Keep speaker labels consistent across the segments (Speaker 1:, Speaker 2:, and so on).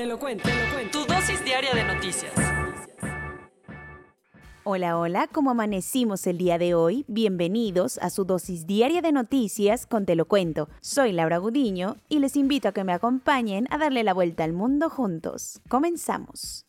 Speaker 1: Te lo cuento, te lo cuento. Tu dosis diaria de noticias.
Speaker 2: Hola, hola, ¿cómo amanecimos el día de hoy? Bienvenidos a su dosis diaria de noticias con Te lo cuento. Soy Laura Gudiño y les invito a que me acompañen a darle la vuelta al mundo juntos. Comenzamos.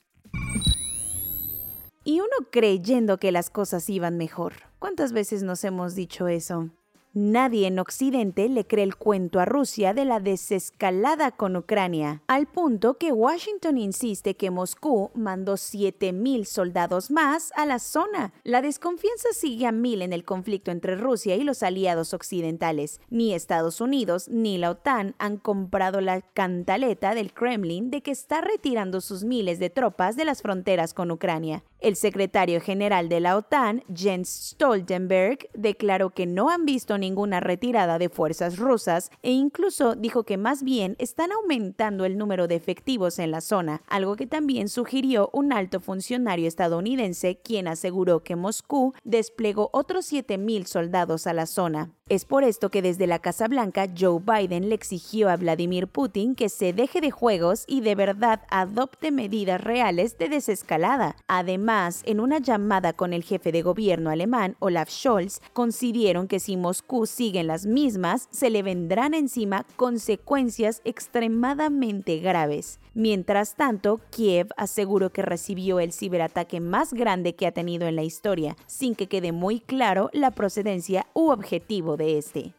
Speaker 2: Y uno creyendo que las cosas iban mejor. ¿Cuántas veces nos hemos dicho eso? Nadie en Occidente le cree el cuento a Rusia de la desescalada con Ucrania, al punto que Washington insiste que Moscú mandó 7.000 soldados más a la zona. La desconfianza sigue a mil en el conflicto entre Rusia y los aliados occidentales. Ni Estados Unidos ni la OTAN han comprado la cantaleta del Kremlin de que está retirando sus miles de tropas de las fronteras con Ucrania. El secretario general de la OTAN, Jens Stoltenberg, declaró que no han visto ninguna retirada de fuerzas rusas e incluso dijo que más bien están aumentando el número de efectivos en la zona, algo que también sugirió un alto funcionario estadounidense quien aseguró que Moscú desplegó otros 7.000 soldados a la zona. Es por esto que desde la Casa Blanca Joe Biden le exigió a Vladimir Putin que se deje de juegos y de verdad adopte medidas reales de desescalada. Además, en una llamada con el jefe de gobierno alemán Olaf Scholz, consideraron que si Moscú sigue en las mismas, se le vendrán encima consecuencias extremadamente graves. Mientras tanto, Kiev aseguró que recibió el ciberataque más grande que ha tenido en la historia, sin que quede muy claro la procedencia u objetivo este.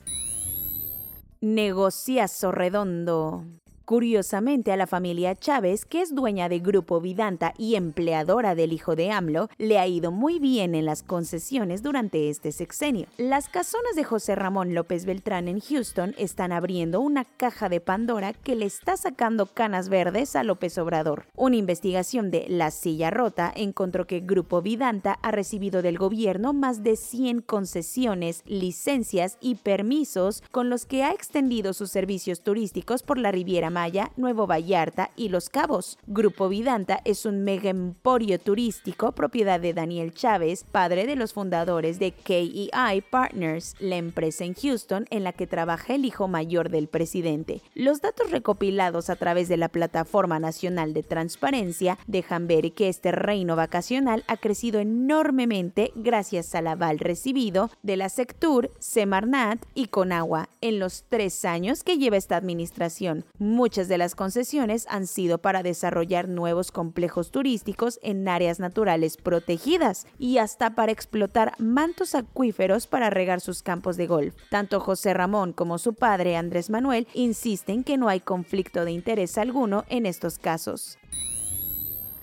Speaker 2: Negociazo redondo. Curiosamente, a la familia Chávez, que es dueña de Grupo Vidanta y empleadora del hijo de AMLO, le ha ido muy bien en las concesiones durante este sexenio. Las casonas de José Ramón López Beltrán en Houston están abriendo una caja de Pandora que le está sacando canas verdes a López Obrador. Una investigación de La Silla Rota encontró que Grupo Vidanta ha recibido del gobierno más de 100 concesiones, licencias y permisos con los que ha extendido sus servicios turísticos por la Riviera Maya, Nuevo Vallarta y Los Cabos. Grupo Vidanta es un mega emporio turístico propiedad de Daniel Chávez, padre de los fundadores de KEI Partners, la empresa en Houston en la que trabaja el hijo mayor del presidente. Los datos recopilados a través de la Plataforma Nacional de Transparencia dejan ver que este reino vacacional ha crecido enormemente gracias al aval recibido de la Sectur, Semarnat y Conagua en los tres años que lleva esta administración. Muchas de las concesiones han sido para desarrollar nuevos complejos turísticos en áreas naturales protegidas y hasta para explotar mantos acuíferos para regar sus campos de golf. Tanto José Ramón como su padre Andrés Manuel insisten que no hay conflicto de interés alguno en estos casos.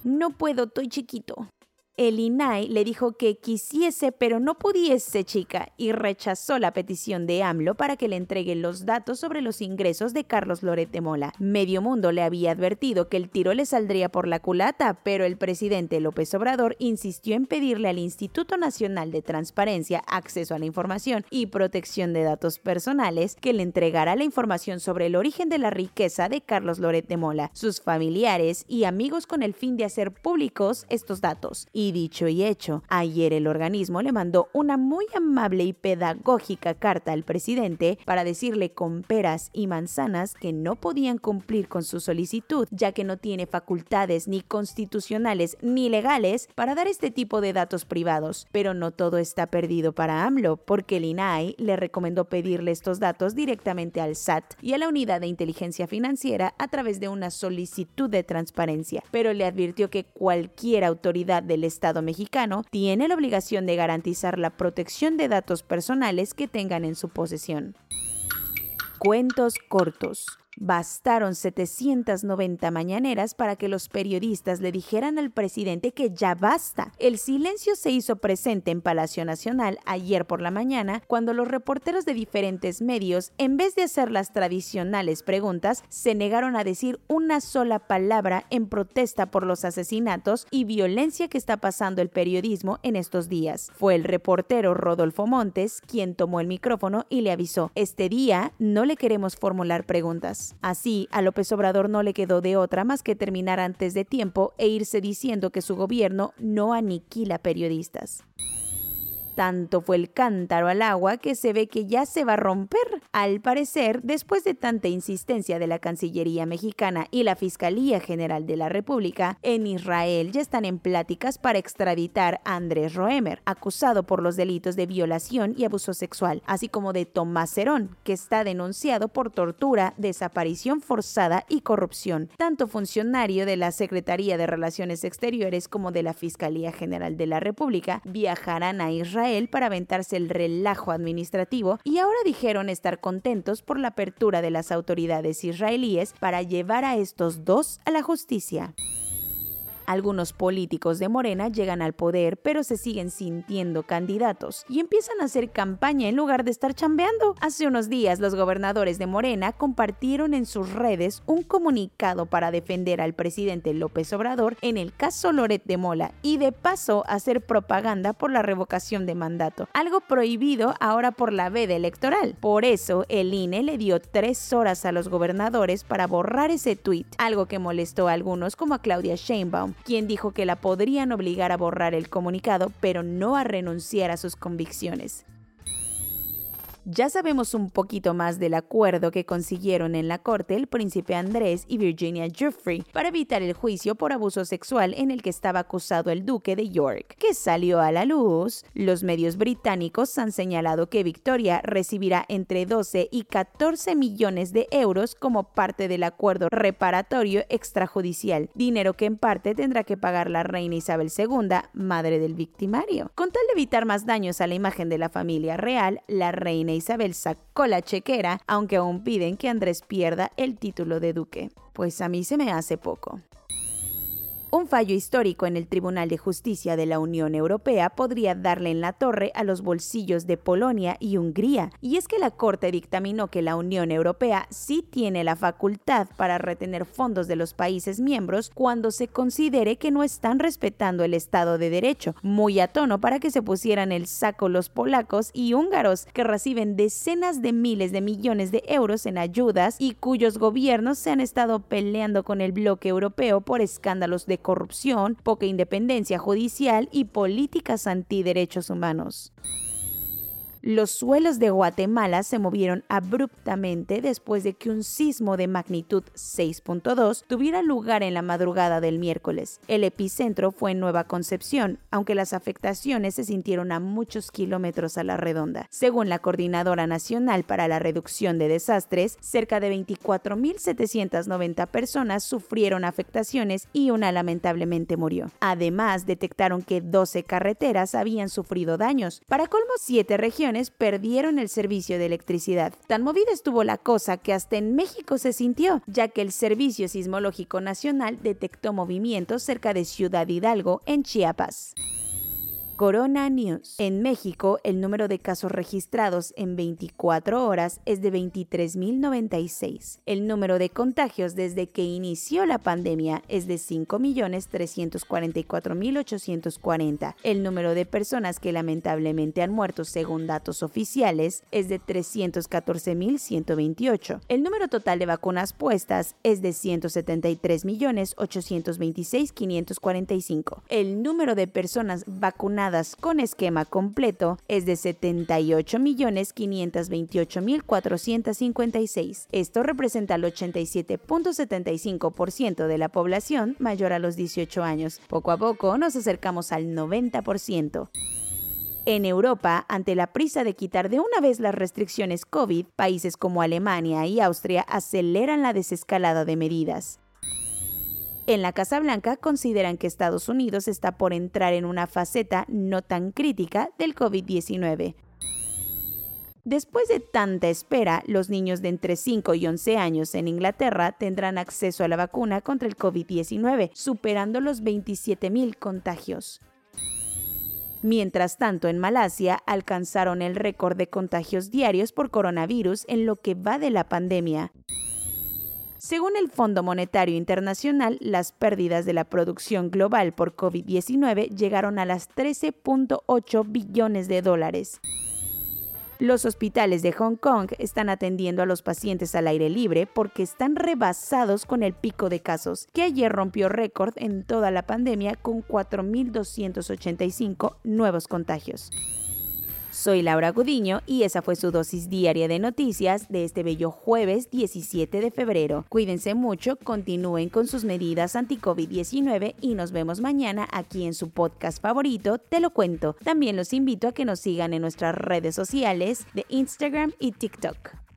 Speaker 2: No puedo, estoy chiquito el INAI le dijo que quisiese pero no pudiese chica y rechazó la petición de AMLO para que le entregue los datos sobre los ingresos de Carlos Loret de Mola. Medio mundo le había advertido que el tiro le saldría por la culata, pero el presidente López Obrador insistió en pedirle al Instituto Nacional de Transparencia, Acceso a la Información y Protección de Datos Personales que le entregara la información sobre el origen de la riqueza de Carlos Loret de Mola, sus familiares y amigos con el fin de hacer públicos estos datos. Y dicho y hecho, ayer el organismo le mandó una muy amable y pedagógica carta al presidente para decirle con peras y manzanas que no podían cumplir con su solicitud, ya que no tiene facultades ni constitucionales ni legales para dar este tipo de datos privados. Pero no todo está perdido para AMLO, porque el INAI le recomendó pedirle estos datos directamente al SAT y a la Unidad de Inteligencia Financiera a través de una solicitud de transparencia, pero le advirtió que cualquier autoridad del Estado mexicano tiene la obligación de garantizar la protección de datos personales que tengan en su posesión. Cuentos cortos. Bastaron 790 mañaneras para que los periodistas le dijeran al presidente que ya basta. El silencio se hizo presente en Palacio Nacional ayer por la mañana cuando los reporteros de diferentes medios, en vez de hacer las tradicionales preguntas, se negaron a decir una sola palabra en protesta por los asesinatos y violencia que está pasando el periodismo en estos días. Fue el reportero Rodolfo Montes quien tomó el micrófono y le avisó, este día no le queremos formular preguntas. Así, a López Obrador no le quedó de otra más que terminar antes de tiempo e irse diciendo que su gobierno no aniquila periodistas. Tanto fue el cántaro al agua que se ve que ya se va a romper. Al parecer, después de tanta insistencia de la Cancillería mexicana y la Fiscalía General de la República, en Israel ya están en pláticas para extraditar a Andrés Roemer, acusado por los delitos de violación y abuso sexual, así como de Tomás Cerón, que está denunciado por tortura, desaparición forzada y corrupción. Tanto funcionario de la Secretaría de Relaciones Exteriores como de la Fiscalía General de la República viajarán a Israel para aventarse el relajo administrativo y ahora dijeron estar contentos por la apertura de las autoridades israelíes para llevar a estos dos a la justicia. Algunos políticos de Morena llegan al poder, pero se siguen sintiendo candidatos y empiezan a hacer campaña en lugar de estar chambeando. Hace unos días, los gobernadores de Morena compartieron en sus redes un comunicado para defender al presidente López Obrador en el caso Loret de Mola y de paso hacer propaganda por la revocación de mandato, algo prohibido ahora por la veda electoral. Por eso, el INE le dio tres horas a los gobernadores para borrar ese tuit, algo que molestó a algunos como a Claudia Sheinbaum, quien dijo que la podrían obligar a borrar el comunicado, pero no a renunciar a sus convicciones. Ya sabemos un poquito más del acuerdo que consiguieron en la corte el príncipe Andrés y Virginia Jeffrey para evitar el juicio por abuso sexual en el que estaba acusado el duque de York, que salió a la luz. Los medios británicos han señalado que Victoria recibirá entre 12 y 14 millones de euros como parte del acuerdo reparatorio extrajudicial, dinero que en parte tendrá que pagar la reina Isabel II, madre del victimario. Con tal de evitar más daños a la imagen de la familia real, la reina Isabel sacó la chequera, aunque aún piden que Andrés pierda el título de duque. Pues a mí se me hace poco. Un fallo histórico en el Tribunal de Justicia de la Unión Europea podría darle en la torre a los bolsillos de Polonia y Hungría, y es que la Corte dictaminó que la Unión Europea sí tiene la facultad para retener fondos de los países miembros cuando se considere que no están respetando el Estado de Derecho, muy a tono para que se pusieran el saco los polacos y húngaros, que reciben decenas de miles de millones de euros en ayudas y cuyos gobiernos se han estado peleando con el bloque europeo por escándalos de corrupción, poca independencia judicial y políticas antiderechos humanos. Los suelos de Guatemala se movieron abruptamente después de que un sismo de magnitud 6.2 tuviera lugar en la madrugada del miércoles. El epicentro fue en Nueva Concepción, aunque las afectaciones se sintieron a muchos kilómetros a la redonda. Según la Coordinadora Nacional para la Reducción de Desastres, cerca de 24.790 personas sufrieron afectaciones y una lamentablemente murió. Además, detectaron que 12 carreteras habían sufrido daños. Para colmo, 7 regiones perdieron el servicio de electricidad. Tan movida estuvo la cosa que hasta en México se sintió, ya que el Servicio Sismológico Nacional detectó movimientos cerca de Ciudad Hidalgo, en Chiapas. Corona News. En México, el número de casos registrados en 24 horas es de 23.096. El número de contagios desde que inició la pandemia es de 5.344.840. El número de personas que lamentablemente han muerto según datos oficiales es de 314.128. El número total de vacunas puestas es de 173.826.545. El número de personas con esquema completo es de 78.528.456. Esto representa el 87.75% de la población mayor a los 18 años. Poco a poco nos acercamos al 90%. En Europa, ante la prisa de quitar de una vez las restricciones COVID, países como Alemania y Austria aceleran la desescalada de medidas. En la Casa Blanca consideran que Estados Unidos está por entrar en una faceta no tan crítica del COVID-19. Después de tanta espera, los niños de entre 5 y 11 años en Inglaterra tendrán acceso a la vacuna contra el COVID-19, superando los 27.000 contagios. Mientras tanto, en Malasia alcanzaron el récord de contagios diarios por coronavirus en lo que va de la pandemia. Según el Fondo Monetario Internacional, las pérdidas de la producción global por COVID-19 llegaron a las 13.8 billones de dólares. Los hospitales de Hong Kong están atendiendo a los pacientes al aire libre porque están rebasados con el pico de casos, que ayer rompió récord en toda la pandemia con 4.285 nuevos contagios. Soy Laura Gudiño y esa fue su dosis diaria de noticias de este bello jueves 17 de febrero. Cuídense mucho, continúen con sus medidas anti-COVID-19 y nos vemos mañana aquí en su podcast favorito, Te lo cuento. También los invito a que nos sigan en nuestras redes sociales de Instagram y TikTok.